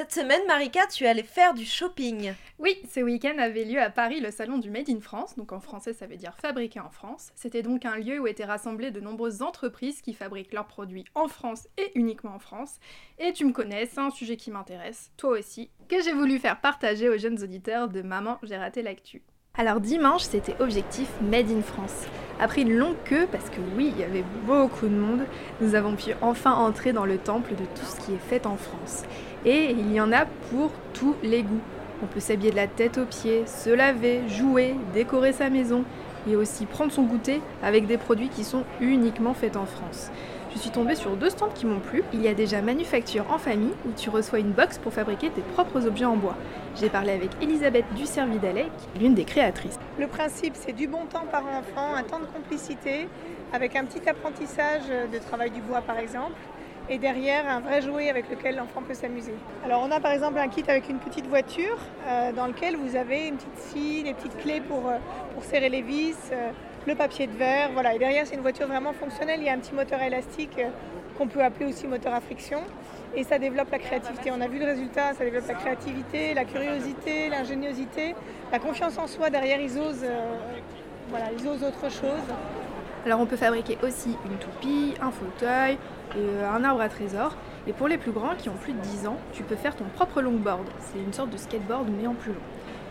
Cette semaine, Marika, tu allais faire du shopping. Oui, ce week-end avait lieu à Paris le salon du Made in France, donc en français ça veut dire fabriqué en France. C'était donc un lieu où étaient rassemblées de nombreuses entreprises qui fabriquent leurs produits en France et uniquement en France. Et tu me connais, c'est un sujet qui m'intéresse, toi aussi, que j'ai voulu faire partager aux jeunes auditeurs de Maman, j'ai raté l'actu. Alors dimanche, c'était objectif Made in France. Après une longue queue, parce que oui, il y avait beaucoup de monde, nous avons pu enfin entrer dans le temple de tout ce qui est fait en France. Et il y en a pour tous les goûts. On peut s'habiller de la tête aux pieds, se laver, jouer, décorer sa maison et aussi prendre son goûter avec des produits qui sont uniquement faits en France. Je suis tombée sur deux stands qui m'ont plu. Il y a déjà Manufacture en famille où tu reçois une box pour fabriquer tes propres objets en bois. J'ai parlé avec Elisabeth Ducervidalet, l'une des créatrices. Le principe, c'est du bon temps par enfant, un temps de complicité, avec un petit apprentissage de travail du bois par exemple et derrière un vrai jouet avec lequel l'enfant peut s'amuser. Alors on a par exemple un kit avec une petite voiture euh, dans lequel vous avez une petite scie, des petites clés pour, euh, pour serrer les vis, euh, le papier de verre, voilà. Et derrière c'est une voiture vraiment fonctionnelle, il y a un petit moteur élastique qu'on peut appeler aussi moteur à friction et ça développe la créativité. On a vu le résultat, ça développe la créativité, la curiosité, l'ingéniosité, la confiance en soi. Derrière ils osent, voilà, ils osent autre chose. Alors on peut fabriquer aussi une toupie, un fauteuil, euh, un arbre à trésor. Et pour les plus grands qui ont plus de 10 ans, tu peux faire ton propre longboard. C'est une sorte de skateboard mais en plus long.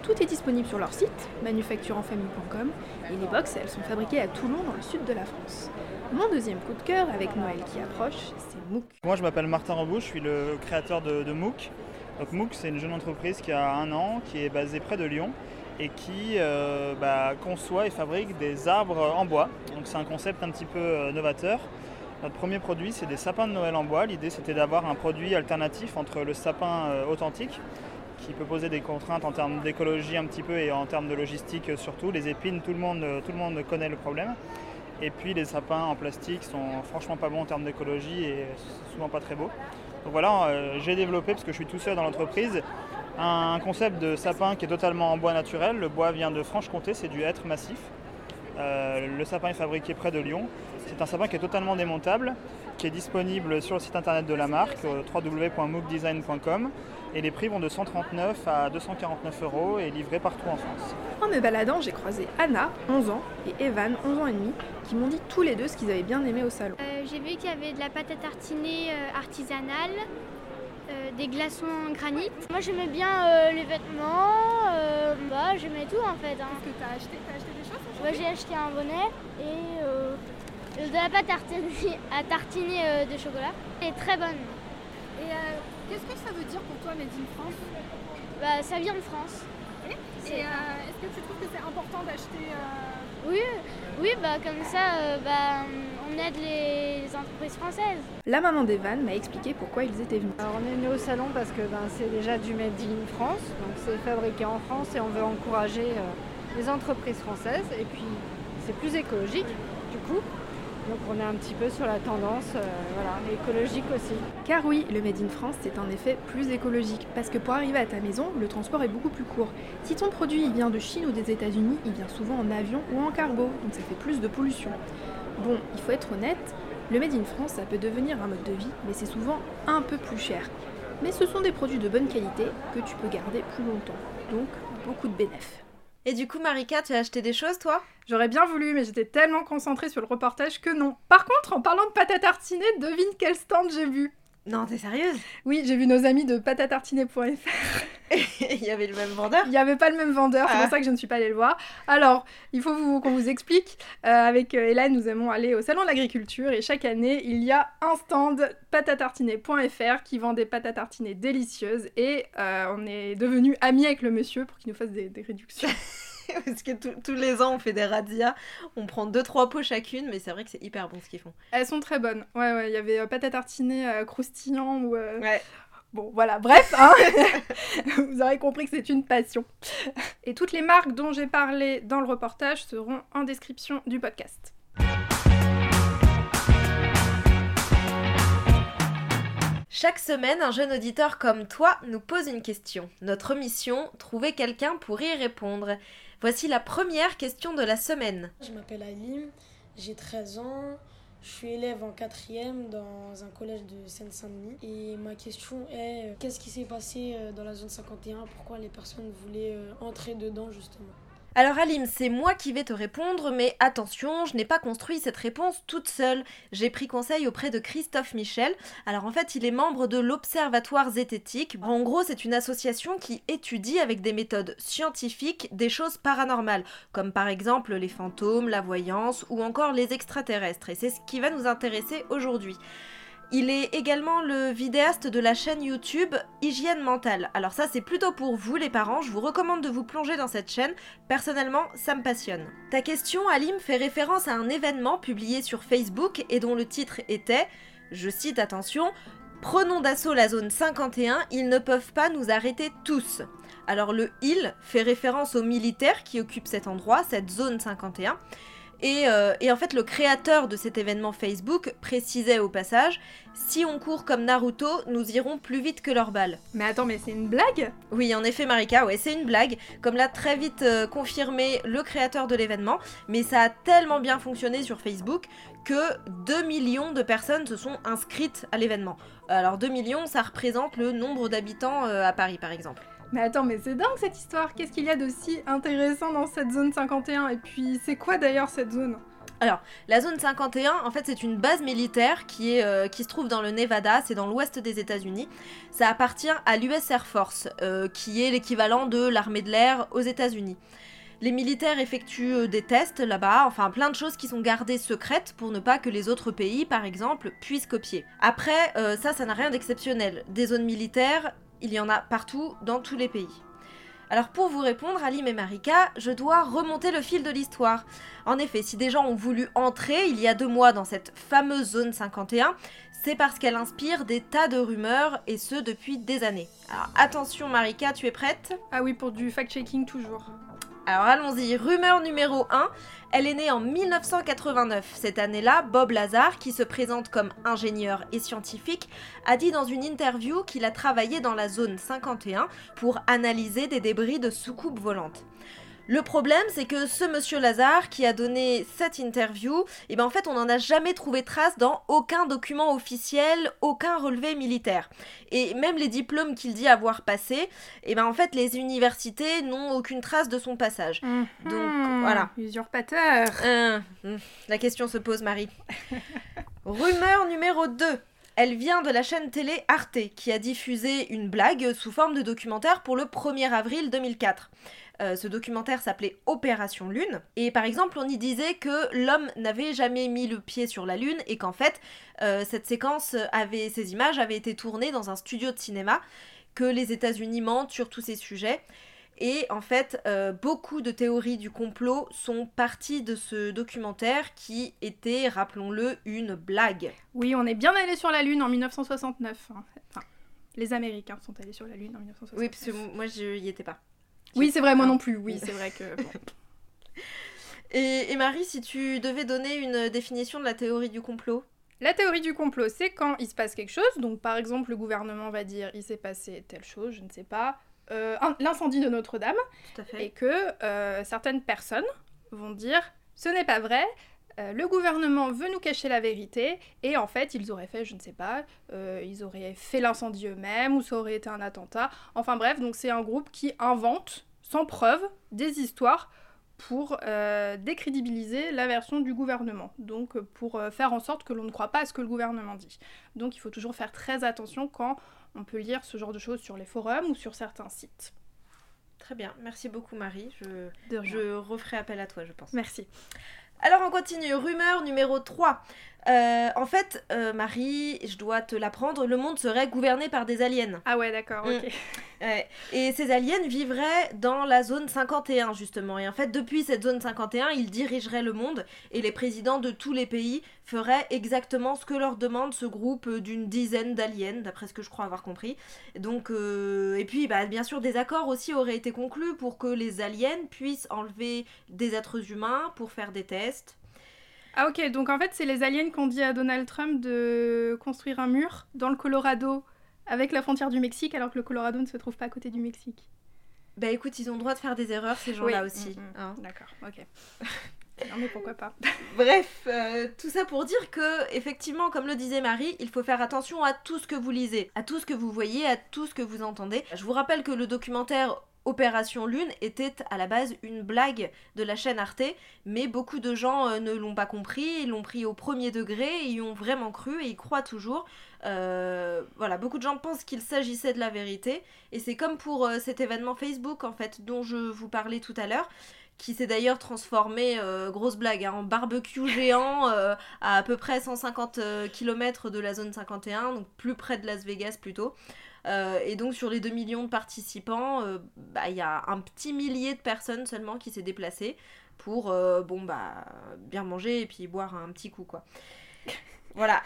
Tout est disponible sur leur site, manufactureenfamille.com, et les box, elles sont fabriquées à Toulon, dans le sud de la France. Mon deuxième coup de cœur, avec Noël qui approche, c'est MOOC. Moi, je m'appelle Martin Rebout, je suis le créateur de, de MOOC. Donc MOOC, c'est une jeune entreprise qui a un an, qui est basée près de Lyon et qui euh, bah, conçoit et fabrique des arbres en bois. Donc c'est un concept un petit peu euh, novateur. Notre premier produit, c'est des sapins de Noël en bois. L'idée, c'était d'avoir un produit alternatif entre le sapin euh, authentique, qui peut poser des contraintes en termes d'écologie un petit peu et en termes de logistique surtout. Les épines, tout le monde, tout le monde connaît le problème. Et puis les sapins en plastique sont franchement pas bons en termes d'écologie et souvent pas très beaux. Donc voilà, j'ai développé, parce que je suis tout seul dans l'entreprise, un concept de sapin qui est totalement en bois naturel. Le bois vient de Franche-Comté, c'est du hêtre massif. Euh, le sapin est fabriqué près de Lyon. C'est un sapin qui est totalement démontable, qui est disponible sur le site internet de la marque, euh, www.mookdesign.com. Et les prix vont de 139 à 249 euros et livrés partout en France. En me baladant, j'ai croisé Anna, 11 ans, et Evan, 11 ans et demi, qui m'ont dit tous les deux ce qu'ils avaient bien aimé au salon. Euh, j'ai vu qu'il y avait de la pâte à tartiner artisanale, des glaçons en granit. Moi j'aimais bien euh, les vêtements, euh, bah, j'aimais tout en fait. Hein. Qu'est-ce que t'as acheté T'as acheté des choses J'ai acheté un bonnet et de la pâte à tartiner de chocolat. Elle est très bonne. Et qu'est-ce que ça veut dire pour toi Made in France? Bah, Ça vient de France. Et, est-ce que tu trouves que c'est important d'acheter Oui, oui bah, comme ça bah, on aide les entreprises françaises. La maman d'Evan m'a expliqué pourquoi ils étaient venus. Alors on est venu au salon parce que ben, c'est déjà du Made in France, donc c'est fabriqué en France et on veut encourager euh, les entreprises françaises et puis c'est plus écologique du coup. Donc on est un petit peu sur la tendance euh, voilà, écologique aussi. Car oui, le Made in France, c'est en effet plus écologique. Parce que pour arriver à ta maison, le transport est beaucoup plus court. Si ton produit vient de Chine ou des États-Unis, il vient souvent en avion ou en cargo, donc ça fait plus de pollution. Bon, il faut être honnête, le Made in France, ça peut devenir un mode de vie, mais c'est souvent un peu plus cher. Mais ce sont des produits de bonne qualité que tu peux garder plus longtemps. Donc, beaucoup de bénéfices. Et du coup, Marika, tu as acheté des choses, toi? J'aurais bien voulu, mais j'étais tellement concentrée sur le reportage que non. Par contre, en parlant de pâte à tartiner, devine quel stand j'ai vu non, t'es sérieuse? Oui, j'ai vu nos amis de patatartiner.fr. il y avait le même vendeur Il n'y avait pas le même vendeur, c'est pour ah. ça que je ne suis pas allée le voir. Alors, il faut qu'on vous explique. Euh, avec euh, Hélène, nous aimons aller au Salon de l'Agriculture et chaque année, il y a un stand patatartiner.fr qui vend des pâtes à délicieuses et euh, on est devenu amis avec le monsieur pour qu'il nous fasse des, des réductions. Parce que tous- tous les ans, on fait des razzias, on prend deux trois pots chacune, mais c'est vrai que c'est hyper bon ce qu'ils font. Elles sont très bonnes. Ouais, ouais, il y avait euh, pâte à tartiner euh, croustillant ou. euh, Ouais. Bon, voilà, bref, hein. vous aurez compris que c'est une passion. Et toutes les marques dont j'ai parlé dans le reportage seront en description du podcast. Chaque semaine, un jeune auditeur comme toi nous pose une question. Notre mission, trouver quelqu'un pour y répondre. Voici la première question de la semaine. Je m'appelle Alim, j'ai 13 ans, je suis élève en quatrième dans un collège de Seine-Saint-Denis. Et ma question est, euh, qu'est-ce qui s'est passé euh, dans la zone 51 Pourquoi les personnes voulaient euh, entrer dedans justement? Alors Alim, c'est moi qui vais te répondre, mais attention, je n'ai pas construit cette réponse toute seule. J'ai pris conseil auprès de Christophe Michel. Alors en fait, il est membre de l'Observatoire zététique. En gros, c'est une association qui étudie avec des méthodes scientifiques des choses paranormales, comme par exemple les fantômes, la voyance ou encore les extraterrestres. Et c'est ce qui va nous intéresser aujourd'hui. Il est également le vidéaste de la chaîne YouTube Hygiène Mentale. Alors ça c'est plutôt pour vous les parents, je vous recommande de vous plonger dans cette chaîne, personnellement ça me passionne. Ta question Alim fait référence à un événement publié sur Facebook et dont le titre était, je cite attention, Prenons d'assaut la zone 51, ils ne peuvent pas nous arrêter tous. Alors le il fait référence aux militaires qui occupent cet endroit, cette zone 51. Et, euh, et en fait, le créateur de cet événement Facebook précisait au passage Si on court comme Naruto, nous irons plus vite que leurs balles. Mais attends, mais c'est une blague? Oui, en effet, Marika, ouais, c'est une blague, comme l'a très vite euh, confirmé le créateur de l'événement, mais ça a tellement bien fonctionné sur Facebook que 2 millions de personnes se sont inscrites à l'événement. Alors 2 millions, ça représente le nombre d'habitants euh, à Paris, par exemple. Mais attends, mais c'est dingue cette histoire Qu'est-ce qu'il y a d'aussi intéressant dans cette zone 51 Et puis, c'est quoi d'ailleurs cette zone? La zone 51, en fait, c'est une base militaire euh, qui se trouve dans le Nevada, c'est dans l'ouest des États-Unis. Ça appartient à l'US Air Force, euh, qui est l'équivalent de l'armée de l'air aux États-Unis. Les militaires effectuent euh, des tests là-bas, enfin plein de choses qui sont gardées secrètes pour ne pas que les autres pays, par exemple, puissent copier. Après, ça, ça n'a rien d'exceptionnel. Des zones militaires, il y en a partout, dans tous les pays. Alors pour vous répondre, Alim et Marika, je dois remonter le fil de l'histoire. En effet, si des gens ont voulu entrer il y a deux mois dans cette fameuse zone 51, c'est parce qu'elle inspire des tas de rumeurs, et ce depuis des années. Alors attention Marika, tu es prête? Ah oui, pour du fact-checking toujours. Alors allons-y, rumeur numéro 1, elle est née en 1989. Cette année-là, Bob Lazar, qui se présente comme ingénieur et scientifique, a dit dans une interview qu'il a travaillé dans la zone 51 pour analyser des débris de soucoupes volantes. Le problème, c'est que ce monsieur Lazare qui a donné cette interview, eh ben en fait, on n'en a jamais trouvé trace dans aucun document officiel, aucun relevé militaire. Et même les diplômes qu'il dit avoir passés, eh ben en fait, les universités n'ont aucune trace de son passage. Donc, Mhm, voilà. Usurpateur Euh, hmm, la question se pose, Marie. Rumeur numéro 2. Elle vient de la chaîne télé Arte, qui a diffusé une blague sous forme de documentaire pour le 1er avril 2004. Euh, ce documentaire s'appelait Opération Lune, et par exemple on y disait que l'homme n'avait jamais mis le pied sur la Lune, et qu'en fait euh, cette séquence avait, ces images avaient été tournées dans un studio de cinéma, que les États-Unis mentent sur tous ces sujets, et en fait, euh, beaucoup de théories du complot sont parties de ce documentaire qui était, rappelons-le, une blague. Oui, on est bien allé sur la Lune en 1969. hein. Enfin, les Américains sont allés sur la Lune en 1969. Oui, parce que moi, je y étais pas. Oui, c'est vrai, moi non plus. Oui, c'est vrai que... bon. Et, et Marie, si tu devais donner une définition de la théorie du complot? La théorie du complot, c'est quand il se passe quelque chose. Donc, par exemple, le gouvernement va dire il s'est passé telle chose, je ne sais pas, euh, l'incendie de Notre-Dame, Tout à fait. et que euh, certaines personnes vont dire ce n'est pas vrai. Euh, le gouvernement veut nous cacher la vérité et en fait ils auraient fait, je ne sais pas, euh, ils auraient fait l'incendie eux-mêmes ou ça aurait été un attentat. Enfin bref, donc c'est un groupe qui invente sans preuve des histoires pour euh, décrédibiliser la version du gouvernement, donc pour faire en sorte que l'on ne croit pas à ce que le gouvernement dit. Donc il faut toujours faire très attention quand on peut lire ce genre de choses sur les forums ou sur certains sites. Très bien, merci beaucoup Marie. Je, De rien. je referai appel à toi, je pense. Merci. Alors on continue, rumeur numéro 3. Euh, en fait, euh, Marie, je dois te l'apprendre, le monde serait gouverné par des aliens. Ah ouais, d'accord, Mm. ok. Et ces aliens vivraient dans la zone 51 justement. Et en fait, depuis cette zone 51, ils dirigeraient le monde et les présidents de tous les pays feraient exactement ce que leur demande ce groupe d'une dizaine d'aliens, d'après ce que je crois avoir compris. Donc, euh, et puis, bah, bien sûr, des accords aussi auraient été conclus pour que les aliens puissent enlever des êtres humains pour faire des tests. Ah ok, donc en fait c'est les aliens qui ont dit à Donald Trump de construire un mur dans le Colorado avec la frontière du Mexique alors que le Colorado ne se trouve pas à côté du Mexique. Bah écoute, ils ont le droit de faire des erreurs ces gens-là aussi. Mm, mm. Hein. D'accord, ok. non mais pourquoi pas. Bref, euh, tout ça pour dire que effectivement, comme le disait Marie, il faut faire attention à tout ce que vous lisez, à tout ce que vous voyez, à tout ce que vous entendez. Je vous rappelle que le documentaire Opération Lune était à la base une blague de la chaîne Arte, mais beaucoup de gens euh, ne l'ont pas compris, ils l'ont pris au premier degré, et y ont vraiment cru et y croient toujours. Euh, voilà, beaucoup de gens pensent qu'il s'agissait de la vérité, et c'est comme pour euh, cet événement Facebook en fait dont je vous parlais tout à l'heure qui s'est d'ailleurs transformé, grosse blague, hein, en barbecue géant à à peu près 150 km de la zone 51, donc plus près de Las Vegas plutôt. Euh, et donc sur les 2 millions de participants, euh, bah, il y a un petit millier de personnes seulement qui s'est déplacé pour euh, bon bah bien manger et puis boire un petit coup quoi. voilà.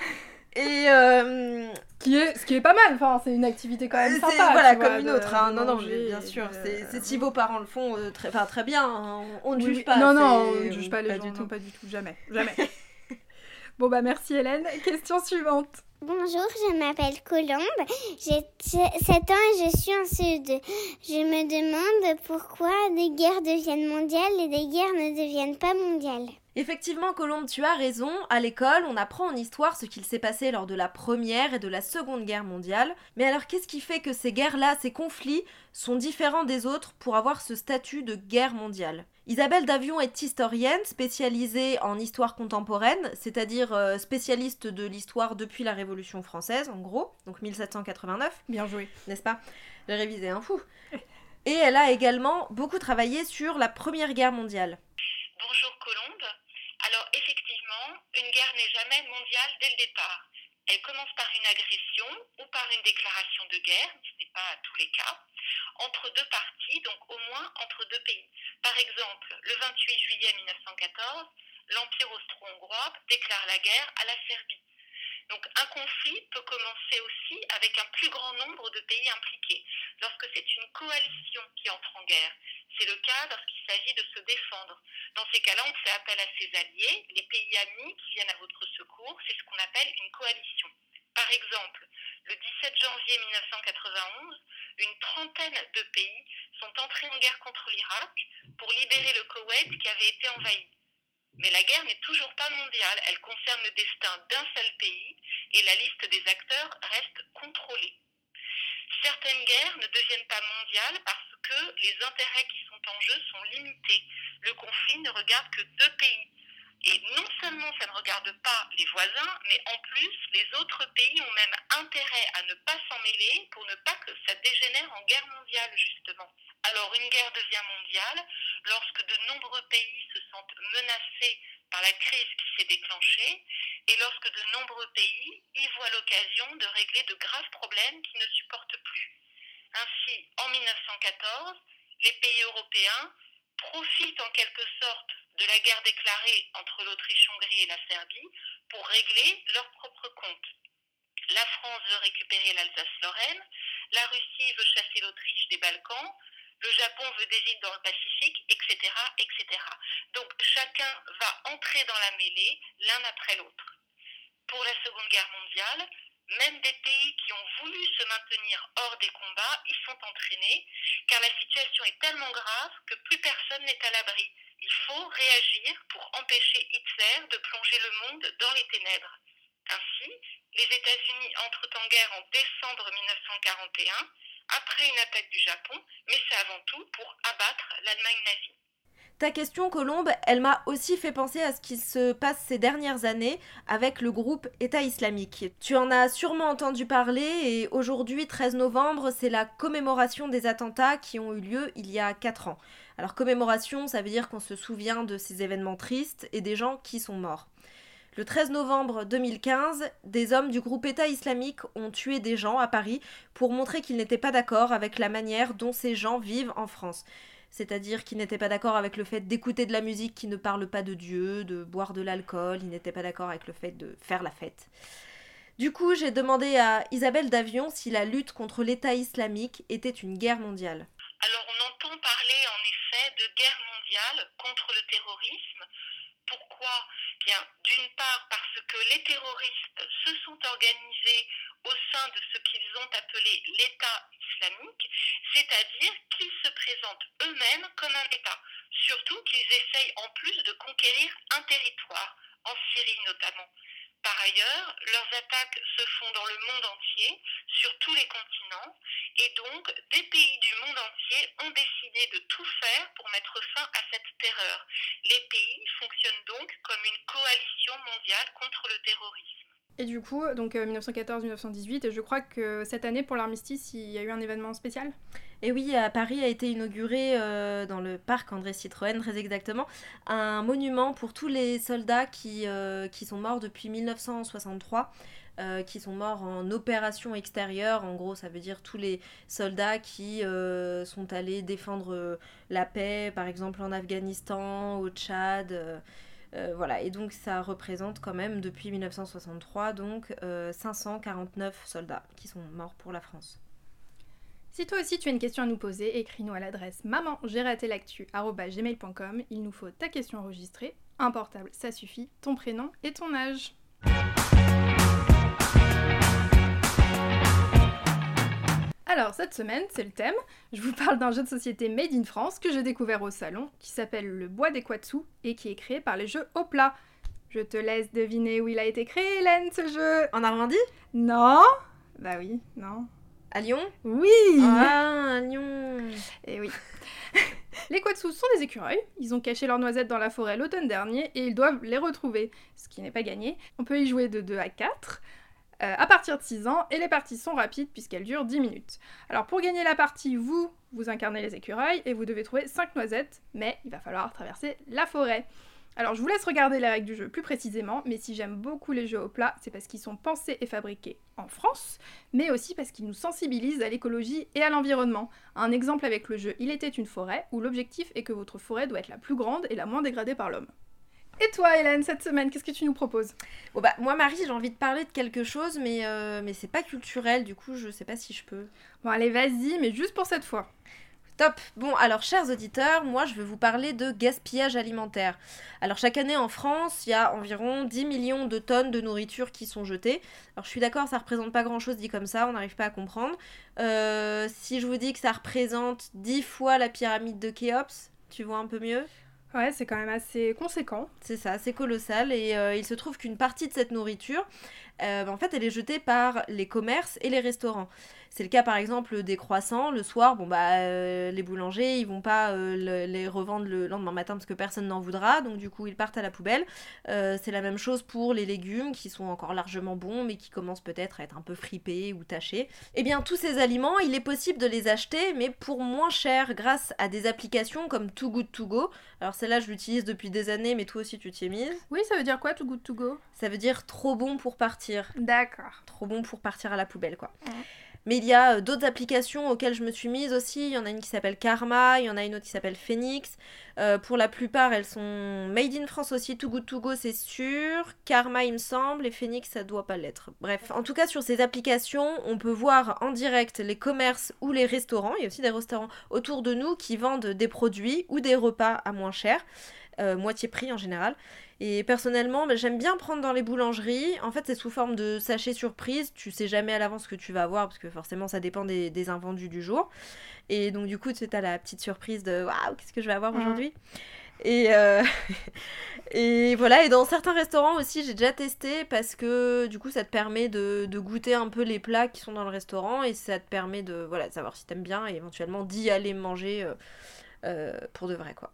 Et qui est ce qui est pas mal, enfin c'est une activité quand même sympa. Voilà comme une autre. Hein. Non non bien sûr, c'est si vos parents le font très, très bien, hein. on, ne juge pas. Non non, on ne juge pas les gens, du tout. pas du tout, jamais, jamais. bon bah merci Hélène. Question suivante. Bonjour, je m'appelle Colombe, j'ai 7 ans et je suis en Sud. Je me demande pourquoi des guerres deviennent mondiales et des guerres ne deviennent pas mondiales. Effectivement, Colombe, tu as raison. À l'école, on apprend en histoire ce qu'il s'est passé lors de la Première et de la Seconde Guerre mondiale. Mais alors, qu'est-ce qui fait que ces guerres-là, ces conflits, sont différents des autres pour avoir ce statut de guerre mondiale? Isabelle Davion est historienne spécialisée en histoire contemporaine, c'est-à-dire euh, spécialiste de l'histoire depuis la Révolution française, en gros, donc 1789. Bien joué. N'est-ce pas? J'ai révisé un fou. Et elle a également beaucoup travaillé sur la Première Guerre mondiale. Bonjour Colombe. Alors effectivement, une guerre n'est jamais mondiale dès le départ. Elle commence par une agression ou par une déclaration de guerre, ce n'est pas à tous les cas, entre deux parties, donc au moins entre deux pays. Par exemple, le 28 juillet 1914, l'Empire austro-hongrois déclare la guerre à la Serbie. Donc un conflit peut commencer aussi avec un plus grand nombre de pays impliqués, lorsque c'est une coalition qui entre en guerre. C'est le cas lorsqu'il s'agit de se défendre. Dans ces cas-là, on fait appel à ses alliés, les pays amis qui viennent à votre secours, c'est ce qu'on appelle une coalition. Par exemple, le 17 janvier 1991, une trentaine de pays sont entrés en guerre contre l'Irak pour libérer le Koweït qui avait été envahi. Mais la guerre n'est toujours pas mondiale, elle concerne le destin d'un seul pays et la liste des acteurs reste contrôlée. Certaines guerres ne deviennent pas mondiales parce que les intérêts qui sont en jeu sont limités. Le conflit ne regarde que deux pays. Et non seulement ça ne regarde pas les voisins, mais en plus, les autres pays ont même intérêt à ne pas s'en mêler pour ne pas que ça dégénère en guerre mondiale, justement. Alors une guerre devient mondiale lorsque de nombreux pays se sentent menacés par la crise qui s'est déclenchée et lorsque de nombreux pays y voient l'occasion de régler de graves problèmes qu'ils ne supportent plus. Ainsi, en 1914, les pays européens profitent en quelque sorte de la guerre déclarée entre l'Autriche-Hongrie et la Serbie pour régler leurs propres comptes. La France veut récupérer l'Alsace-Lorraine, la Russie veut chasser l'Autriche des Balkans, le Japon veut des îles dans le Pacifique, etc., etc. Donc chacun va entrer dans la mêlée l'un après l'autre. Pour la Seconde Guerre mondiale, même des pays qui ont voulu se maintenir hors des combats y sont entraînés, car la situation est tellement grave que plus personne n'est à l'abri. Il faut réagir pour empêcher Hitler de plonger le monde dans les ténèbres. Ainsi, les États-Unis entrent en guerre en décembre 1941 après une attaque du Japon, mais c'est avant tout pour abattre l'Allemagne nazie. Ta question, Colombe, elle m'a aussi fait penser à ce qui se passe ces dernières années avec le groupe État islamique. Tu en as sûrement entendu parler et aujourd'hui, 13 novembre, c'est la commémoration des attentats qui ont eu lieu il y a 4 ans. Alors commémoration, ça veut dire qu'on se souvient de ces événements tristes et des gens qui sont morts. Le 13 novembre 2015, des hommes du groupe État islamique ont tué des gens à Paris pour montrer qu'ils n'étaient pas d'accord avec la manière dont ces gens vivent en France. C'est-à-dire qu'ils n'étaient pas d'accord avec le fait d'écouter de la musique qui ne parle pas de Dieu, de boire de l'alcool, ils n'étaient pas d'accord avec le fait de faire la fête. Du coup, j'ai demandé à Isabelle Davion si la lutte contre l'État islamique était une guerre mondiale. Alors on entend parler en effet de guerre mondiale contre le terrorisme. Pourquoi? Bien, d'une part parce que les terroristes se sont organisés au sein de ce qu'ils ont appelé l'État islamique, c'est-à-dire qu'ils se présentent eux-mêmes comme un État, surtout qu'ils essayent en plus de conquérir un territoire, en Syrie notamment. Par ailleurs, leurs attaques se font dans le monde entier, sur tous les continents, et donc des pays du monde entier ont décidé de tout faire pour mettre fin à cette terreur. Les pays fonctionnent donc comme une coalition mondiale contre le terrorisme. Et du coup, donc 1914-1918, et je crois que cette année pour l'armistice, il y a eu un événement spécial? Et oui, à Paris a été inauguré euh, dans le parc André Citroën, très exactement, un monument pour tous les soldats qui, euh, qui sont morts depuis 1963. Euh, qui sont morts en opération extérieure. En gros, ça veut dire tous les soldats qui sont allés défendre la paix, par exemple en Afghanistan, au Tchad. Euh, voilà, et donc ça représente quand même depuis 1963 donc 549 euh, soldats qui sont morts pour la France. Si toi aussi tu as une question à nous poser, écris-nous à l'adresse maman Il nous faut ta question enregistrée, un portable, ça suffit, ton prénom et ton âge. Alors, cette semaine, c'est le thème. Je vous parle d'un jeu de société made in France que j'ai découvert au salon, qui s'appelle Le Bois des Quatsu et qui est créé par les jeux Opla. Je te laisse deviner où il a été créé, Hélène, ce jeu En Normandie? Non Bah oui, non. À Lyon? Oui Ah, à Lyon Eh oui. les Quatsu sont des écureuils. Ils ont caché leurs noisettes dans la forêt l'automne dernier et ils doivent les retrouver, ce qui n'est pas gagné. On peut y jouer de 2 à 4. Euh, à partir de 6 ans, et les parties sont rapides puisqu'elles durent 10 minutes. Alors pour gagner la partie, vous, vous incarnez les écureuils et vous devez trouver 5 noisettes, mais il va falloir traverser la forêt. Alors je vous laisse regarder les règles du jeu plus précisément, mais si j'aime beaucoup les jeux au plat, c'est parce qu'ils sont pensés et fabriqués en France, mais aussi parce qu'ils nous sensibilisent à l'écologie et à l'environnement. Un exemple avec le jeu Il était une forêt, où l'objectif est que votre forêt doit être la plus grande et la moins dégradée par l'homme. Et toi, Hélène, cette semaine, qu'est-ce que tu nous proposes? Bon bah moi Marie, j'ai envie de parler de quelque chose, mais euh, mais c'est pas culturel, du coup je sais pas si je peux. Bon allez, vas-y, mais juste pour cette fois. Top Bon, alors chers auditeurs, moi je vais vous parler de gaspillage alimentaire. Alors chaque année en France, il y a environ 10 millions de tonnes de nourriture qui sont jetées. Alors je suis d'accord, ça représente pas grand-chose dit comme ça, on n'arrive pas à comprendre. Euh, si je vous dis que ça représente 10 fois la pyramide de Khéops, tu vois un peu mieux? Ouais, c'est quand même assez conséquent. C'est ça, c'est colossal. Et euh, il se trouve qu'une partie de cette nourriture, euh, en fait, elle est jetée par les commerces et les restaurants. C'est le cas par exemple des croissants. Le soir, bon bah euh, les boulangers ils vont pas euh, les revendre le lendemain matin parce que personne n'en voudra, donc du coup ils partent à la poubelle. Euh, c'est la même chose pour les légumes qui sont encore largement bons mais qui commencent peut-être à être un peu fripés ou tachés. Eh bien tous ces aliments, il est possible de les acheter mais pour moins cher grâce à des applications comme Too Good To Go. Alors celle-là je l'utilise depuis des années mais toi aussi tu t'y es mise. Oui, ça veut dire quoi Too Good To Go? Ça veut dire trop bon pour partir. D'accord. Trop bon pour partir à la poubelle quoi. Mais il y a euh, d'autres applications auxquelles je me suis mise aussi. Il y en a une qui s'appelle Karma, il y en a une autre qui s'appelle Phoenix. Euh, pour la plupart, elles sont made in France aussi. Too Good To Go, c'est sûr. Karma, il me semble. Et Phoenix, ça doit pas l'être. Bref, en tout cas, sur ces applications, on peut voir en direct les commerces ou les restaurants. Il y a aussi des restaurants autour de nous qui vendent des produits ou des repas à moins cher. Euh, moitié prix en général. Et personnellement, bah, j'aime bien prendre dans les boulangeries. En fait, c'est sous forme de sachet surprise. Tu sais jamais à l'avance ce que tu vas avoir parce que forcément, ça dépend des, invendus du jour. Et donc, du coup, tu as la petite surprise de waouh, qu'est-ce que je vais avoir aujourd'hui? Et, euh, et voilà, et dans certains restaurants aussi, j'ai déjà testé parce que du coup, ça te permet de, goûter un peu les plats qui sont dans le restaurant et ça te permet de, voilà, de savoir si t'aimes bien et éventuellement d'y aller manger euh, euh, pour de vrai, quoi.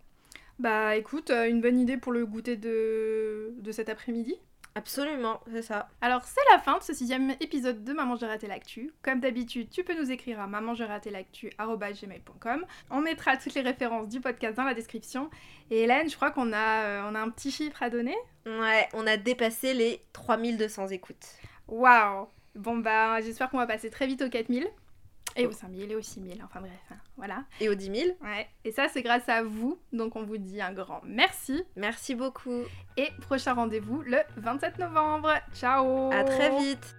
Bah écoute, euh, une bonne idée pour le goûter de, de cet après-midi Absolument, c'est ça. Alors c'est la fin de ce sixième épisode de Maman j'ai raté l'actu. Comme d'habitude, tu peux nous écrire à maman j'ai raté l'actu@gmail.com. On mettra toutes les références du podcast dans la description. Et Hélène, je crois qu'on a, euh, on a un petit chiffre à donner. Ouais, on a dépassé les 3200 écoutes. Waouh Bon bah j'espère qu'on va passer très vite aux 4000. Et aux 5000 et aux 6000, enfin bref, hein, voilà. Et aux 10 000. Ouais, et ça c'est grâce à vous, donc on vous dit un grand merci. Merci beaucoup. Et prochain rendez-vous le 27 novembre. Ciao À très vite